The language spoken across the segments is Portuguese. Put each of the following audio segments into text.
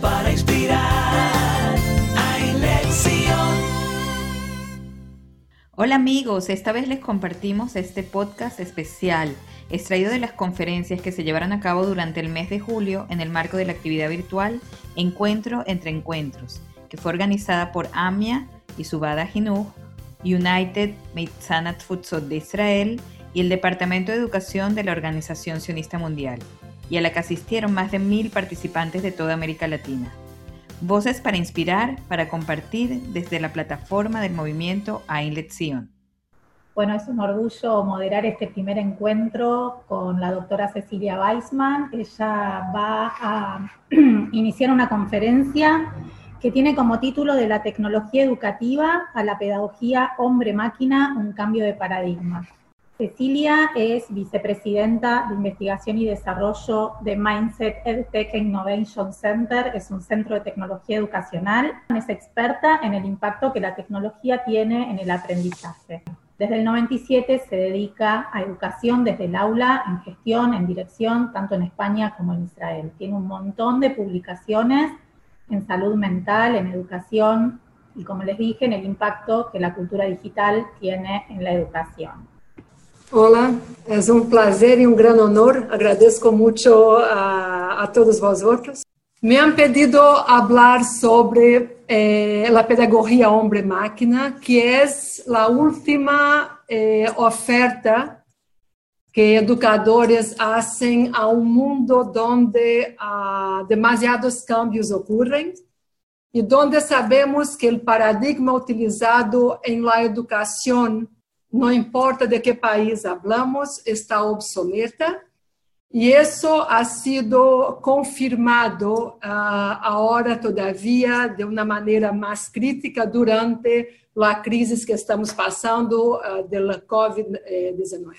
Para inspirar. Lección. Hola amigos, esta vez les compartimos este podcast especial extraído de las conferencias que se llevaron a cabo durante el mes de julio en el marco de la actividad virtual Encuentro entre Encuentros, que fue organizada por AMIA y Subada Hinuj, United Mitzanat Futsot de Israel y el Departamento de Educación de la Organización Sionista Mundial, y a la que asistieron más de mil participantes de toda América Latina. Voces para inspirar, para compartir desde la plataforma del movimiento Ain Lección. Bueno, es un orgullo moderar este primer encuentro con la doctora Cecilia Weisman. Ella va a iniciar una conferencia que tiene como título de la tecnología educativa a la pedagogía hombre-máquina, un cambio de paradigma. Cecilia es vicepresidenta de investigación y desarrollo de Mindset EdTech Innovation Center, es un centro de tecnología educacional, es experta en el impacto que la tecnología tiene en el aprendizaje. Desde el 97 se dedica a educación desde el aula, en gestión, en dirección, tanto en España como en Israel. Tiene un montón de publicaciones en salud mental, en educación y, como les dije, en el impacto que la cultura digital tiene en la educación. Hola, es un placer y un gran honor. Agradezco mucho a, a todos vosotros. Me han pedido hablar sobre eh, la pedagogía hombre-máquina, que es la última eh, oferta que educadores hacen a un mundo donde uh, demasiados cambios ocurren y donde sabemos que el paradigma utilizado en la educación, no importa de qué país hablamos, está obsoleta e isso ha sido confirmado uh, agora, todavia, de uma maneira mais crítica durante a crise que estamos passando uh, da Covid-19.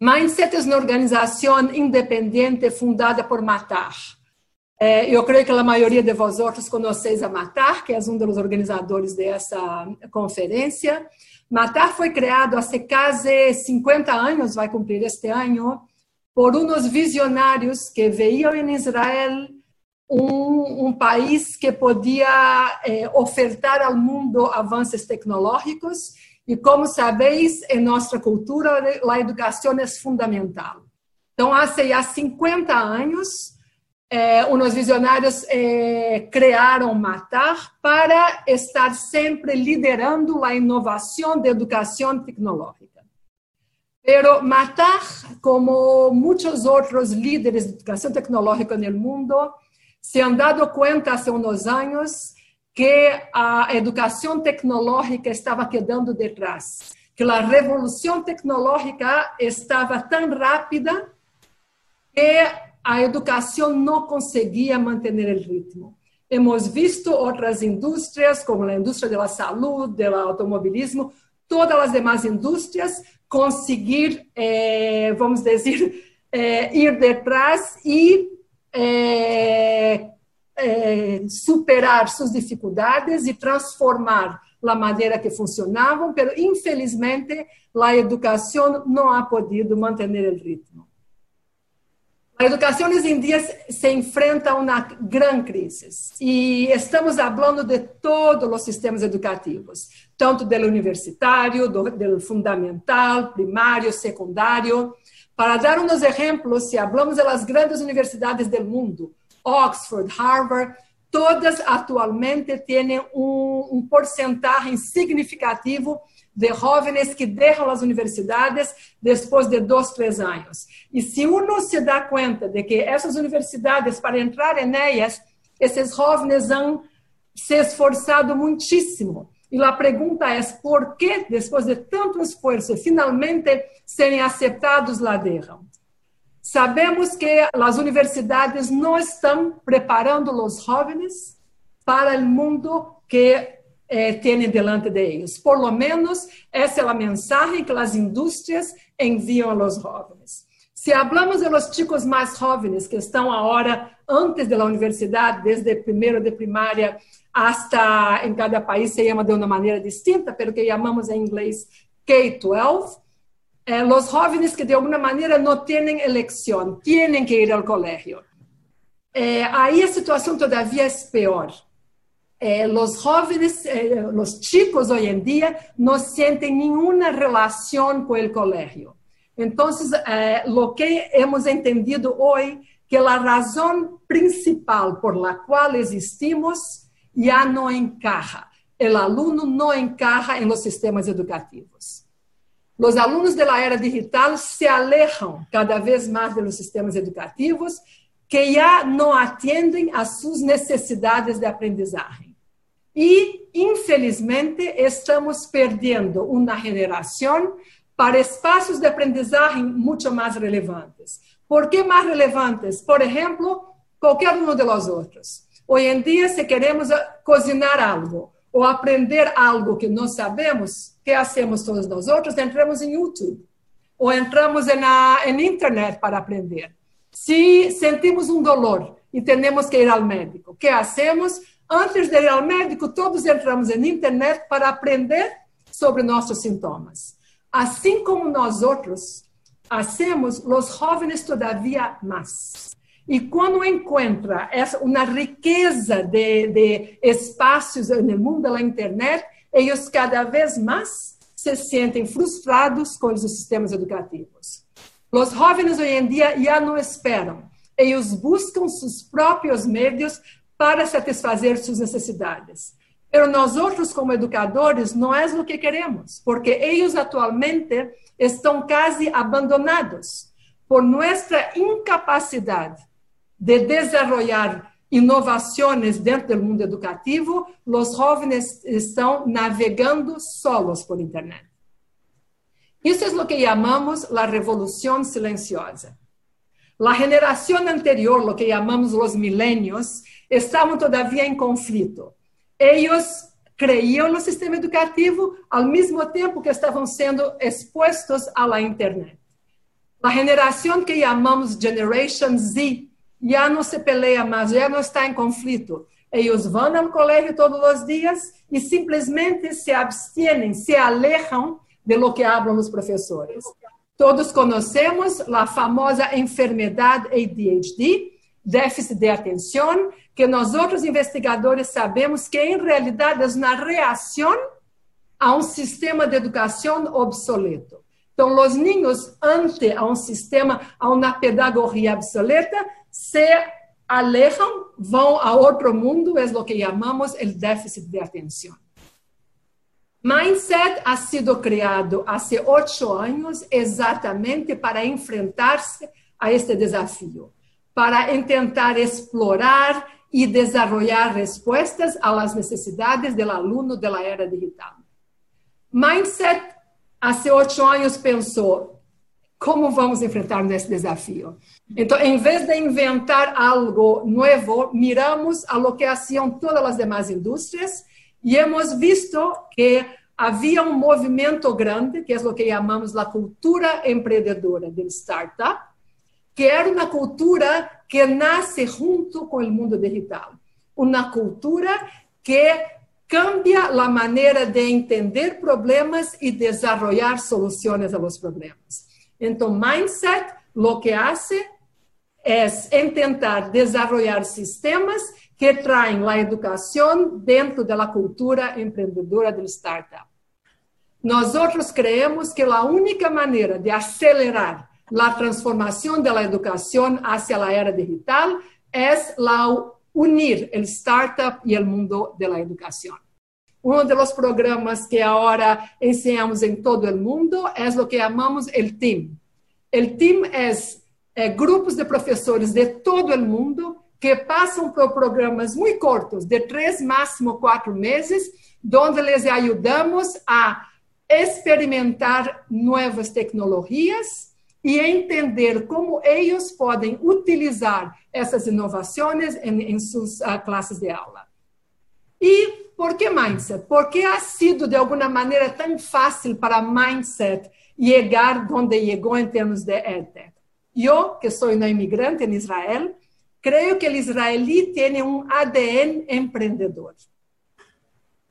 Mindset é uma organização independente fundada por Matar. Eh, eu creio que a maioria de vosotros conheceis a Matar, que é um dos organizadores dessa conferência. Matar foi criado há quase 50 anos, vai cumprir este ano, por unos visionários que veían en Israel un, un país que podía eh, ofertar al mundo avances tecnológicos e como sabéis, em nossa cultura, a educação é fundamental. Então, há já 50 anos, eh, uns visionários eh, criaram Matar para estar sempre liderando a inovação de educação tecnológica. Pero Matar, como muitos outros líderes de educação tecnológica no mundo, se han dado conta há uns anos que a educação tecnológica estava quedando detrás, que a revolução tecnológica estava tão rápida que a educação não conseguia manter o ritmo. Hemos visto outras indústrias, como a indústria da saúde, do automobilismo, todas as demais indústrias conseguir, eh, vamos dizer, eh, ir detrás e eh, superar suas dificuldades e transformar a maneira que funcionavam, mas infelizmente a educação não ha podido manter o ritmo. A educação em dia se enfrenta a uma grande crise e estamos falando de todos os sistemas educativos, tanto do universitário, do, fundamental, primário, secundário. Para dar uns exemplos, se falamos das grandes universidades do mundo, Oxford, Harvard, todas atualmente têm um porcentagem significativo de jovens que deixam as universidades depois de dois, três anos. E se uno se dá conta de que essas universidades, para entrar nelas, esses jovens han se esforçado muitíssimo. E a pergunta é por que, depois de tanto esforço, finalmente serem aceitados lá dentro? Sabemos que as universidades não estão preparando os jovens para o mundo que eh, têm delante de eles. Por lo menos, essa é a mensagem que as indústrias enviam aos jovens. Se falamos de los chicos mais jovens que estão agora antes da universidade, desde primeiro de primária hasta em cada país se chama de uma maneira distinta, pero que chamamos em inglês K-12, eh, los jóvenes que de alguma maneira não têm eleição, têm que ir ao colégio. Eh, ahí la situación todavía es peor. Eh, los jóvenes, eh, los chicos hoy en día no sienten ninguna relación con el colegio. Entonces, eh, lo que hemos entendido hoy, que la razón principal por la cual existimos ya no encaja. El alumno no encaja en los sistemas educativos. Los alumnos de la era digital se alejan cada vez más de los sistemas educativos que ya no atienden a sus necesidades de aprendizaje. Y, infelizmente, estamos perdiendo una generación para espaços de aprendizagem muito mais relevantes. ¿Por que mais relevantes? Por exemplo, qualquer um de nós outros. Hoje em dia, se queremos cozinhar algo ou aprender algo que não sabemos, que hacemos todos nós outros? Entramos em YouTube ou entramos na em internet para aprender. Se sentimos um dolor e temos que ir ao médico, que hacemos? Antes de ir ao médico, todos entramos em internet para aprender sobre nossos sintomas. Assim como nós outros hacemos, os jovens todavia mais. E quando encontra essa, uma riqueza de, de espaços no mundo da internet, eles cada vez mais se sentem frustrados com os sistemas educativos. Os jovens hoje em dia já não esperam, eles buscam seus próprios meios para satisfazer suas necessidades. Pero nós outros, como educadores, não é o que queremos, porque eles atualmente estão quase abandonados por nossa incapacidade de desenvolver inovações dentro do mundo educativo, os jovens estão navegando solos por internet. Isso é o que chamamos a revolução silenciosa. A geração anterior, o que chamamos os milênios, estavam todavia em conflito eles creiam no sistema educativo ao mesmo tempo que estavam sendo expostos à internet. A geração que chamamos Generation Z já não se peleia mais, já não está em conflito. Eles vão ao colégio todos os dias e simplesmente se abstêm, se alejam de lo que hablam os professores. Todos conhecemos a famosa enfermidade ADHD, déficit de atenção, que nós outros investigadores sabemos que em realidade é uma reação a um sistema de educação obsoleto. Então, os ninhos, ante a um sistema, a uma pedagogia obsoleta, se alejam, vão a outro mundo, é o que chamamos o déficit de atenção. Mindset ha sido criado há oito anos exatamente para enfrentar-se a este desafio para tentar explorar e desenvolver respostas às necessidades do aluno da era digital. Mindset, há oito anos, pensou como vamos enfrentar esse desafio. Então, em vez de inventar algo novo, miramos a lo que hacían todas as demais indústrias e hemos visto que havia um movimento grande, que é o que chamamos a cultura empreendedora do startup, que era uma cultura que nasce junto com o mundo digital. Uma cultura que cambia a maneira de entender problemas e desenvolver soluções a los problemas. Então, mindset lo que hace es intentar desenvolver sistemas que traem a educação dentro da cultura empreendedora do startup. Nós outros creemos que a única maneira de acelerar la transformación de la educación hacia la era digital es la unir el startup y el mundo de la educación. Uno de los programas que ahora enseñamos en todo el mundo es lo que llamamos el team. El team es eh, grupos de profesores de todo el mundo que pasan por programas muy cortos, de tres, máximo cuatro meses, donde les ayudamos a experimentar nuevas tecnologías e entender como eles podem utilizar essas inovações em, em suas uh, classes de aula. E por que mindset? Porque ha sido de alguma maneira tão fácil para mindset chegar onde chegou em termos de edtech. Eu, que sou uma imigrante em Israel, creio que o israeli tem um ADN empreendedor.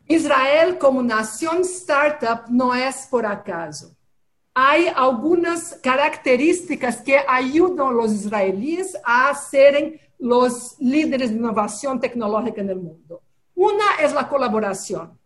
Israel, como nação startup, não é por acaso há algumas características que ajudam os israelis a serem los líderes de innovación tecnológica el mundo. Una es la colaboración.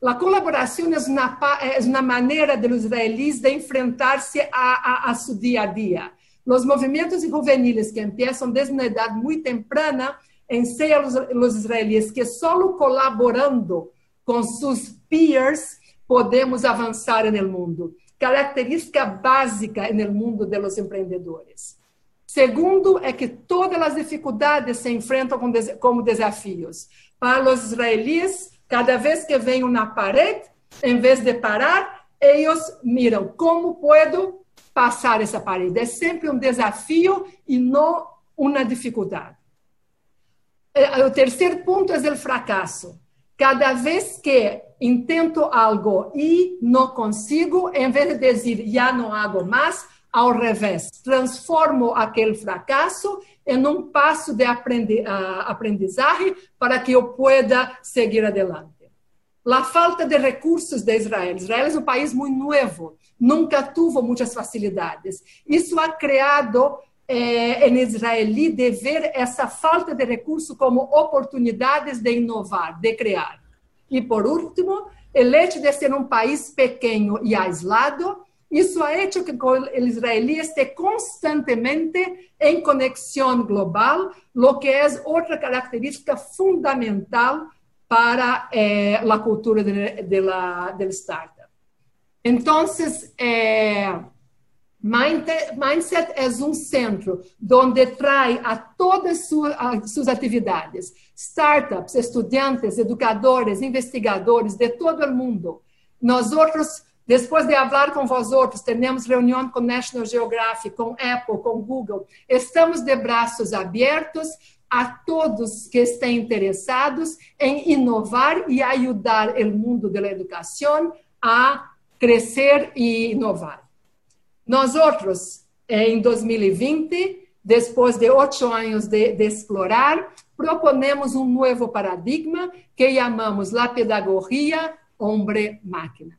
La colaboración es una, es una manera de los israelíes de enfrentarse a, a, a su día a día. Los movimientos juveniles que empiezan desde una edad muy temprana a los, los israelíes que solo colaborando con sus peers podemos avançar no mundo. Característica básica no mundo dos empreendedores. Segundo, é que todas as dificuldades se enfrentam como desafios. Para os israelis, cada vez que vem uma parede, em vez de parar, eles miram como posso passar essa parede. É sempre um desafio e não uma dificuldade. O terceiro ponto é o fracasso. Cada vez que intento algo e não consigo, em vez de dizer já não hago mais, ao revés, transformo aquele fracasso em um passo de aprendizagem para que eu pueda seguir adelante. A falta de recursos de Israel. Israel é um país muito novo, nunca teve muitas facilidades. Isso ha criado eh, em israelí de ver essa falta de recursos como oportunidades de inovar, de criar. E por último, o hecho de ser um país pequeno e aislado, isso ha hecho que o israelí esté constantemente em conexão global, lo que é outra característica fundamental para eh, a cultura del startup. Então, eh, Mindset é um centro onde traz a todas suas, atividades, startups, estudantes, educadores, investigadores de todo o mundo. Nós outros, depois de falar com vós outros, temos reunião com National Geographic, com Apple, com Google. Estamos de braços abertos a todos que estão interessados em inovar e ajudar o mundo da educação a crescer e inovar. Nós outros, em 2020, depois de oito anos de, de explorar, proponemos um novo paradigma que chamamos la pedagogia hombre-máquina.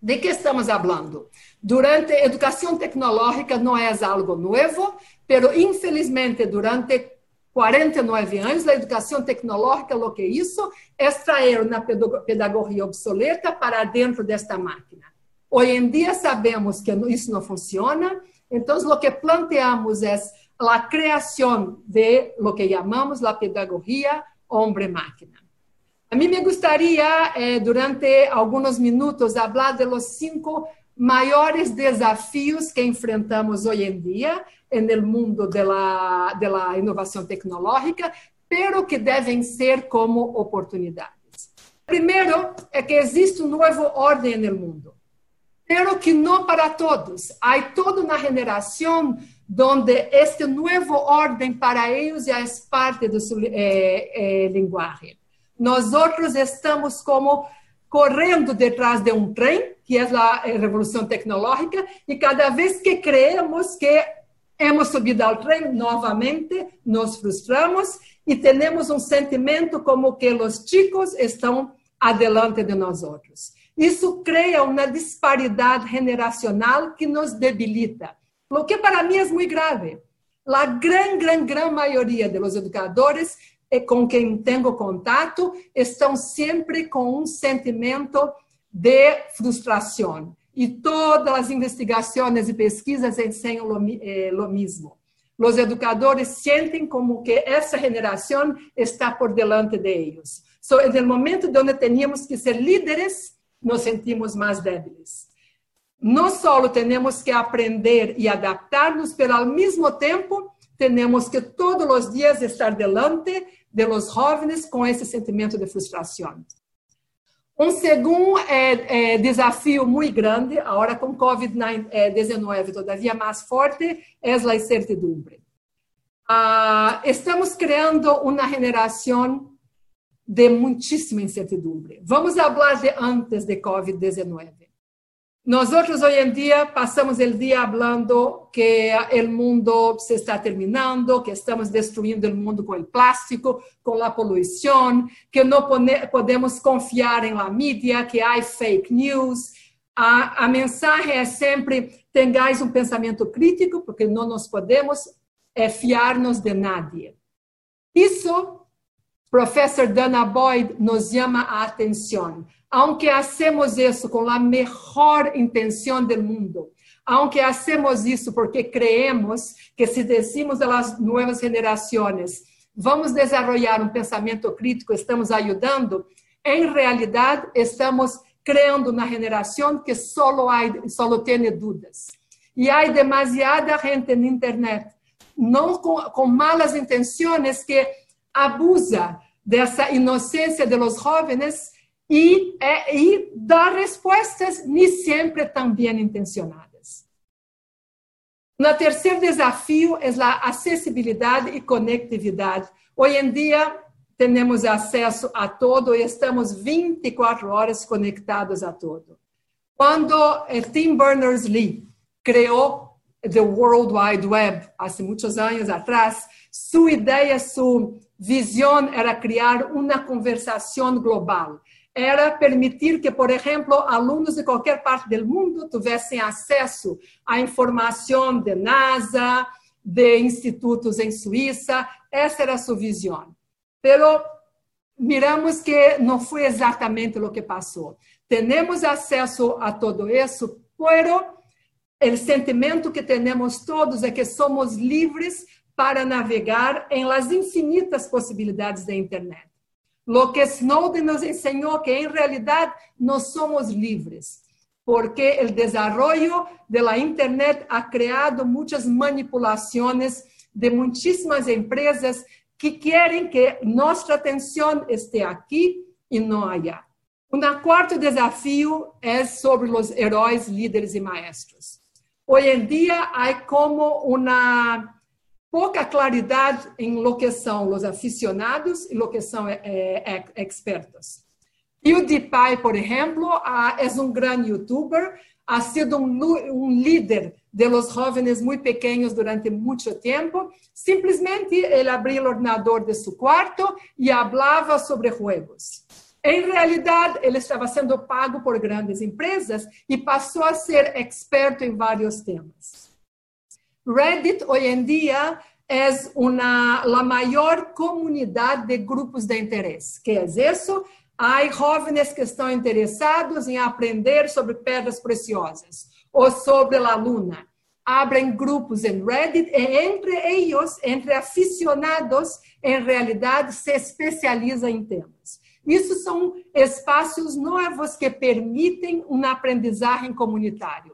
De que estamos falando? Durante a educação tecnológica não é algo novo, pero infelizmente durante 49 anos, a educação tecnológica, o que é isso? É trazer uma pedagogia obsoleta para dentro desta máquina. Hoje em dia sabemos que isso não funciona, então o que planteamos é a criação de lo que chamamos a pedagogia homem-máquina. A mim me gostaria, eh, durante alguns minutos, falar de los cinco maiores desafios que enfrentamos hoje em dia no mundo da la inovação tecnológica, pero que devem ser como oportunidades. Primeiro é que existe um novo ordem no mundo pero que não para todos. Há toda uma generação onde este novo ordem para eles é parte de sua eh, eh, linguagem. Nós outros estamos como correndo detrás de um trem, que é a revolução tecnológica, e cada vez que creemos que hemos subido ao trem, novamente nos frustramos e temos um sentimento como que os chicos estão adelante de nós outros. Isso cria uma disparidade generacional que nos debilita, o que para mim é muito grave. A grande, grande, grande maioria dos educadores com quem tenho contato estão sempre com um sentimento de frustração. E todas as investigações e pesquisas ensinam o eh, mesmo. Os educadores sentem como que essa geração está por delante de eles. So, no momento onde teníamos que ser líderes, nos sentimos mais débiles. Não só temos que aprender e adaptar-nos, mas ao mesmo tempo temos que todos os dias estar delante de los jovens com esse sentimento de frustração. Um segundo é, é, desafio muito grande, agora com Covid-19 todavia mais forte, é a incertidumbre. Ah, estamos criando uma geração de muitíssima incertidumbre. Vamos falar de antes de COVID-19. Nós outros hoje em dia passamos o dia falando que o mundo se está terminando, que estamos destruindo o mundo com o plástico, com a poluição, que não podemos confiar em la mídia, que há fake news. A, a mensagem é sempre: tenhais um pensamento crítico, porque não nos podemos é fiar-nos de nadie. Isso, professor Dana Boyd nos chama a atenção. Aunque hacemos isso com a melhor intenção do mundo, aunque hacemos isso porque creemos que se decimos a las nuevas gerações, vamos desenvolver um pensamento crítico, estamos ajudando, em realidade estamos criando na geração que solo tem dúvidas. E há demasiada gente na internet, não com, com malas intenções, que abusa dessa inocência de los jóvenes e, é, e dá respostas nem sempre tão bem intencionadas. O terceiro desafio é a acessibilidade e conectividade. Hoje em dia, temos acesso a todo e estamos 24 horas conectados a todo. Quando eh, Tim Berners-Lee criou the World Wide Web, há muitos anos atrás, sua ideia, sua visão era criar uma conversação global. Era permitir que, por exemplo, alunos de qualquer parte do mundo tivessem acesso à informação de NASA, de institutos em Suíça. Essa era sua visão. Pero miramos que não foi exatamente o que passou. Temos acesso a todo isso, pero o sentimento que temos todos é que somos livres para navegar em las infinitas possibilidades da internet. Lo que Snowden nos ensinou que em realidade nós somos livres, porque o desenvolvimento da internet ha criado muitas manipulações de muitíssimas empresas que querem que nossa atenção esteja aqui e não allá. Um quarto desafio é sobre os heróis, líderes e maestros. Hoje em dia, há como uma pouca claridade em lo que são os aficionados e lo que são é, é, expertos. PewDiePie, por exemplo, é um grande youtuber, ha sido um, um líder de los jóvenes muito pequenos durante muito tempo. Simplesmente ele abria o ordenador de seu quarto e falava sobre jogos. Em realidade, ele estava sendo pago por grandes empresas e passou a ser experto em vários temas. Reddit hoje em dia é uma a maior comunidade de grupos de interesse. Que é isso? Há jovens que estão interessados em aprender sobre pedras preciosas ou sobre a luna. Abrem grupos em Reddit e entre eles, entre aficionados, em realidade se especializa em temas. Isso são espaços novos que permitem uma aprendizagem comunitária.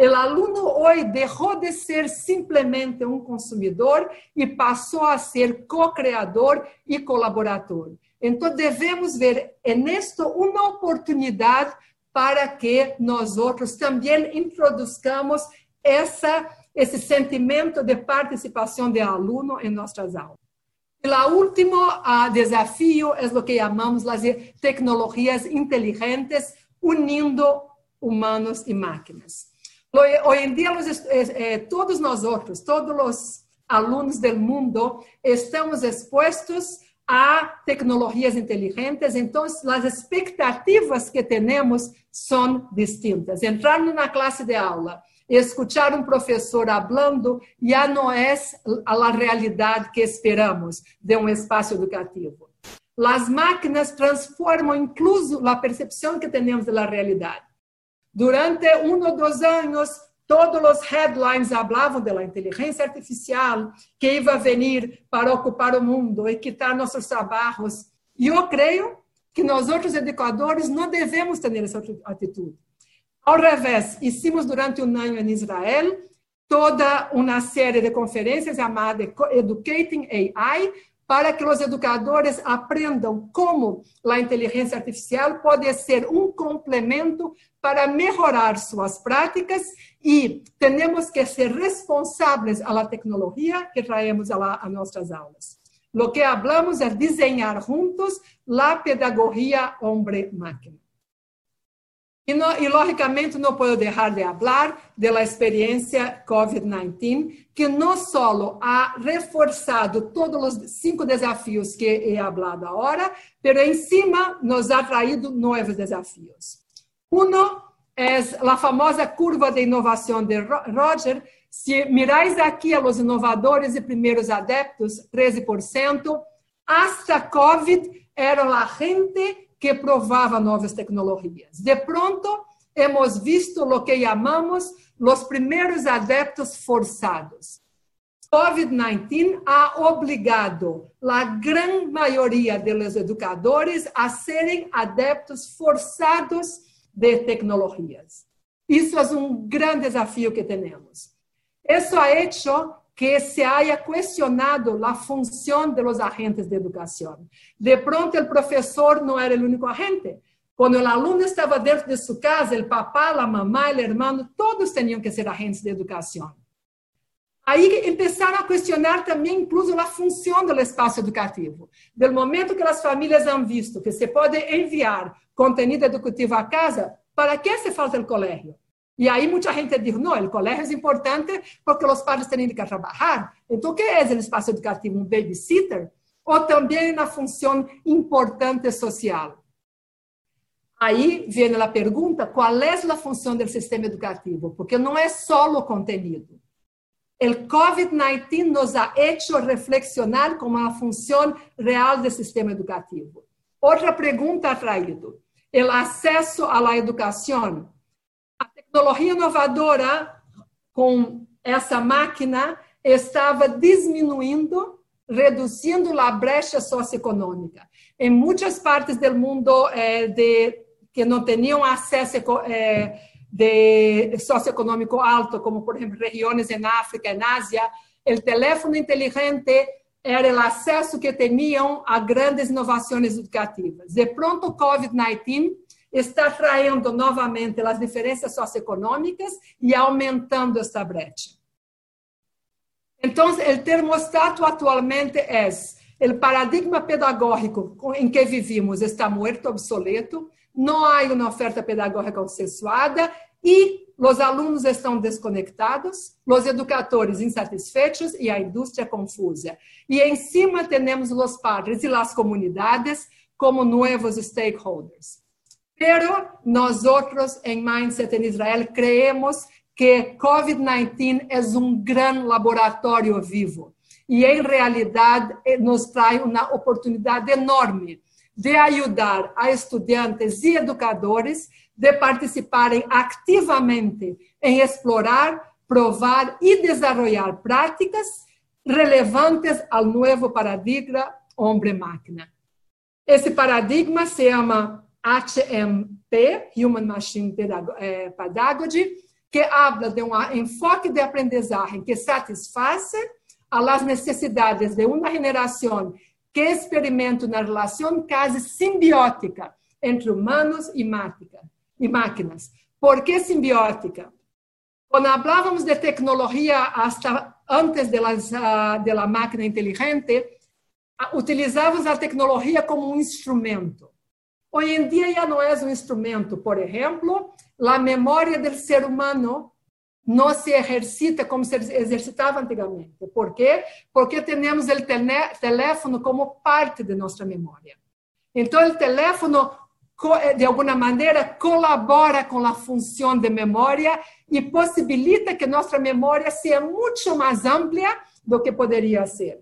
O aluno hoje deixou de ser simplesmente um consumidor e passou a ser co-criador e colaborador. Então, devemos ver nisto uma oportunidade para que nós outros também introduzcamos essa, esse sentimento de participação do aluno em nossas aulas. E o último uh, desafio é o que chamamos as tecnologias inteligentes, unindo humanos e máquinas. Hoje em dia, eh, eh, todos nós outros, todos os alunos do mundo, estamos expostos a tecnologias inteligentes, então as expectativas que temos são distintas. Entrar numa classe de aula, escutar um professor falando, já não é a realidade que esperamos de um espaço educativo. As máquinas transformam incluso a percepção que temos da realidade. Durante um ou dois anos, todos os headlines falavam da inteligência artificial que ia vir para ocupar o mundo e quitar nossos trabalhos. E eu creio que nós, outros educadores, não devemos ter essa atitude. Ao revés, hicimos durante um ano em Israel toda uma série de conferências chamada Educating AI, para que os educadores aprendam como a inteligência artificial pode ser um complemento para melhorar suas práticas e temos que ser responsáveis à tecnologia que traemos a, nossas aulas. Lo que hablamos é desenhar juntos a pedagogia homem-máquina. E, no, logicamente, não posso deixar de falar da experiência COVID-19, que não só ha reforçado todos os cinco desafios que he falado agora, mas em cima nos ha traído novos desafios. Um é a famosa curva de inovação de Roger, Se mirais aqui a los inovadores e primeiros adeptos, 13%, hasta COVID era a gente que provava novas tecnologias. De pronto, hemos visto o que chamamos os primeiros adeptos forçados. COVID-19 ha obrigado a grande maioria dos educadores a serem adeptos forçados de tecnologias. Isso é um grande desafio que temos. Isso ha hecho que se haya questionado a função de los agentes de educação. De pronto, o professor não era o único agente. Quando o aluno estava dentro de sua casa, o papá, a mamãe, o irmão, todos tinham que ser agentes de educação. Aí começaram a questionar também, incluso, a função do espaço educativo. Do momento que as famílias han visto que se pode enviar conteúdo educativo a casa, para que se falta o colégio? E aí muita gente diz, não, o colégio é importante porque os pais têm que trabalhar. Então, o que é o espaço educativo? Um babysitter? Ou também uma função importante social? Aí vem a pergunta, qual é a função do sistema educativo? Porque não é só o conteúdo. El COVID-19 nos ha hecho reflexionar como a função real do sistema educativo. Outra pergunta ha traído: o acesso à educação. Tecnologia inovadora com essa máquina estava diminuindo, reduzindo a brecha socioeconômica. Em muitas partes do mundo eh, de, que não tinham acesso eh, de socioeconômico alto, como por exemplo regiões em África, em Ásia, o telefone inteligente era o acesso que tinham a grandes inovações educativas. De pronto, o COVID-19 está traindo novamente as diferenças socioeconômicas e aumentando esta brecha. Então, o termostato atualmente é o paradigma pedagógico em que vivimos está morto, obsoleto, não há uma oferta pedagógica consensuada e os alunos estão desconectados, os educadores insatisfeitos e a indústria confusa. E em cima temos os padres e as comunidades como novos stakeholders. Pero nós outros em Mindset em Israel creemos que COVID-19 é um grande laboratório vivo e em realidade nos traz uma oportunidade enorme de ajudar a estudantes e educadores de participarem ativamente em explorar, provar e desenvolver práticas relevantes ao novo paradigma homem-máquina. Esse paradigma se chama HMP, Human Machine eh, Pedagogy, que habla de um enfoque de aprendizagem que satisfaça as necessidades de uma geração que experimenta uma relação quase simbiótica entre humanos e, e máquinas. ¿Por que simbiótica? Quando falávamos de tecnologia hasta antes de, de máquina inteligente, utilizávamos a tecnologia como um instrumento. Hoje em dia já não é um instrumento. Por exemplo, a memória do ser humano não se exercita como se exercitava antigamente. Por quê? Porque temos o teléfono como parte de nossa memória. Então, o teléfono, de alguma maneira, colabora com a função de memória e possibilita que nossa memória seja muito mais ampla do que poderia ser.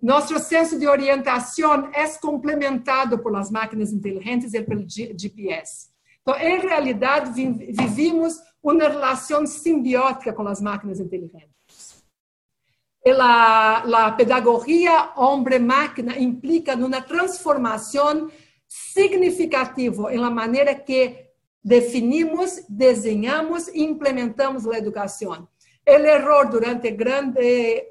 Nosso senso de orientação é complementado por as máquinas inteligentes e pelo GPS. Então, em realidade, vivimos uma relação simbiótica com as máquinas inteligentes. A pedagogia homem-máquina implica uma transformação significativa em la maneira que definimos, desenhamos e implementamos a educação. O erro durante grande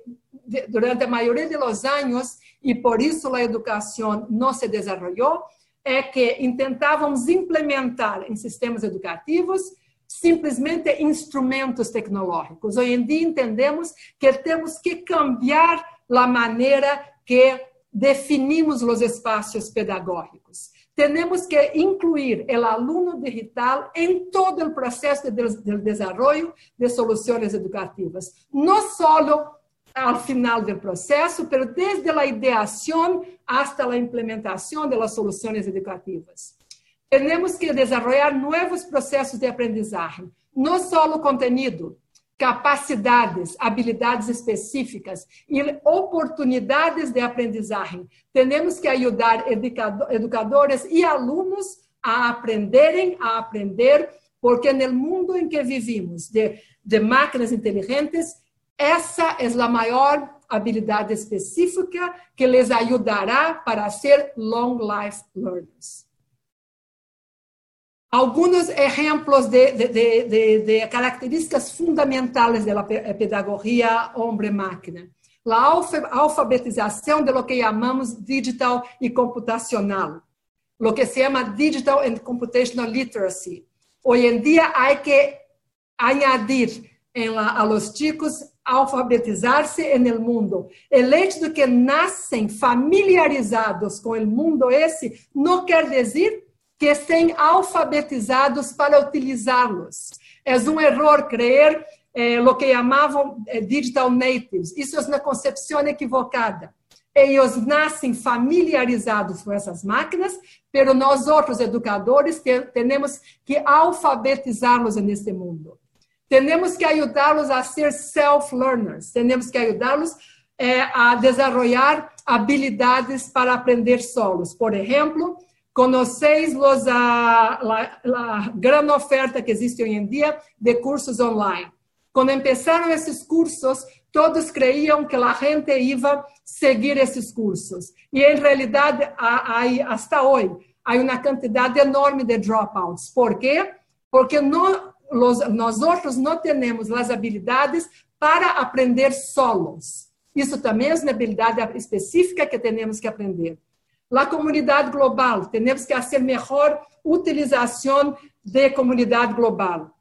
durante a maioria dos anos e por isso a educação não se desenvolveu é que tentávamos implementar em sistemas educativos simplesmente instrumentos tecnológicos. Hoje em dia entendemos que temos que cambiar a maneira que definimos os espaços pedagógicos. Temos que incluir o aluno digital em todo o processo de, de desenvolvimento de soluções educativas, não só ao final do processo, mas desde a ideação hasta a implementação das soluções educativas. Temos que desenvolver novos processos de aprendizagem, não só o conteúdo, capacidades, habilidades específicas e oportunidades de aprendizagem. Temos que ajudar educadores e alunos a aprenderem, a aprender, porque no mundo em que vivimos, de, de máquinas inteligentes, essa é a maior habilidade específica que les ajudará para ser long life learners. Alguns exemplos de, de, de, de características fundamentais da pedagogia homem-máquina. A alfabetização de lo que chamamos digital e computacional, lo que se chama digital and computational literacy. Hoje em dia, há que añadir a los chicos alfabetizar-se no mundo. O hecho de que nascem familiarizados com o mundo esse não quer dizer que estén alfabetizados para utilizá-los. É um erro crer eh, lo que chamavam eh, digital natives. Isso é uma concepção equivocada. Eles nascem familiarizados com essas máquinas, pero nós outros educadores temos que alfabetizá-los neste mundo. Temos que ajudá-los a ser self-learners. Temos que ajudá-los eh, a desenvolver habilidades para aprender solos. Por exemplo, Conheceis a, la, la gran oferta que existe hoje em dia de cursos online. Quando começaram esses cursos, todos creiam que a gente ia seguir esses cursos. E, em realidade, hasta hoje, há uma quantidade enorme de dropouts. Por quê? Porque não, nós outros não temos as habilidades para aprender solos. Isso também é uma habilidade específica que temos que aprender. La comunidade global, temos que fazer melhor utilização de comunidade global.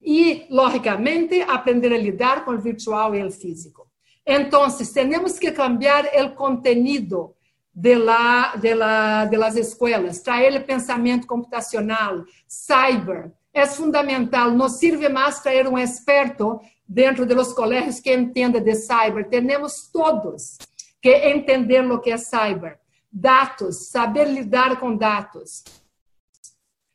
E, logicamente, aprender a lidar com o virtual e o físico. Então, temos que cambiar o contenido de, la, de, la, de las escolas, trazer pensamento computacional, cyber. É fundamental, não serve mais trazer um experto dentro dos colégios que entenda de cyber. Temos todos que entender o que é cyber dados, saber lidar com dados.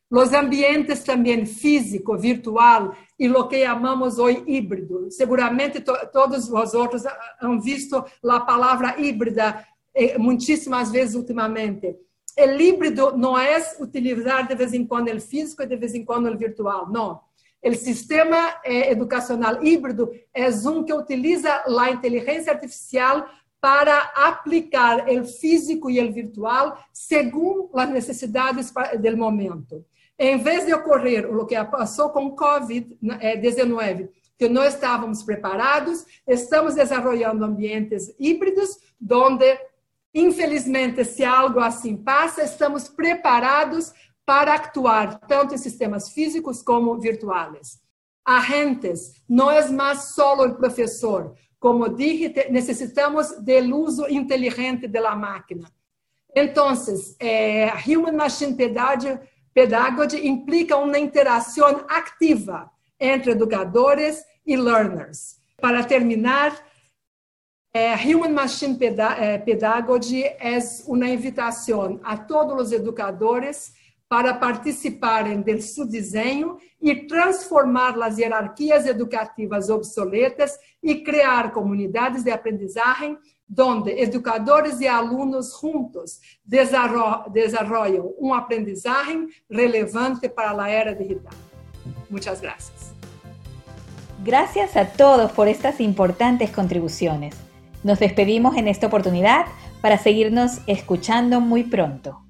Os ambientes também físico, virtual e o que chamamos hoje híbrido. Seguramente to, todos vosotros han visto a palavra híbrida eh, muitíssimas vezes ultimamente. O híbrido não é utilizar de vez em quando o físico e de vez em quando o virtual, não. O sistema eh, educacional híbrido é um que utiliza a inteligência artificial para aplicar o físico e o virtual segundo as necessidades do momento. Em vez de ocorrer o que passou com COVID-19, que não estávamos preparados, estamos desenvolvendo ambientes híbridos, onde, infelizmente, se algo assim passa, estamos preparados para actuar tanto em sistemas físicos como virtuais. Agentes, não é mais só o professor, como dije, necessitamos do uso inteligente da máquina. Então, eh, Human Machine Pedagogy, implica uma interação ativa entre educadores e learners. Para terminar, Human Machine eh, Pedagogy é uma invitação a todos os educadores para participarem do seu desenho e transformar as hierarquias educativas obsoletas e criar comunidades de aprendizagem onde educadores e alunos juntos desenvolvam uma aprendizagem relevante para a era digital. Muchas gracias. Gracias a todos por estas importantes contribuciones. Nos despedimos en esta oportunidad para seguirnos escuchando muy pronto.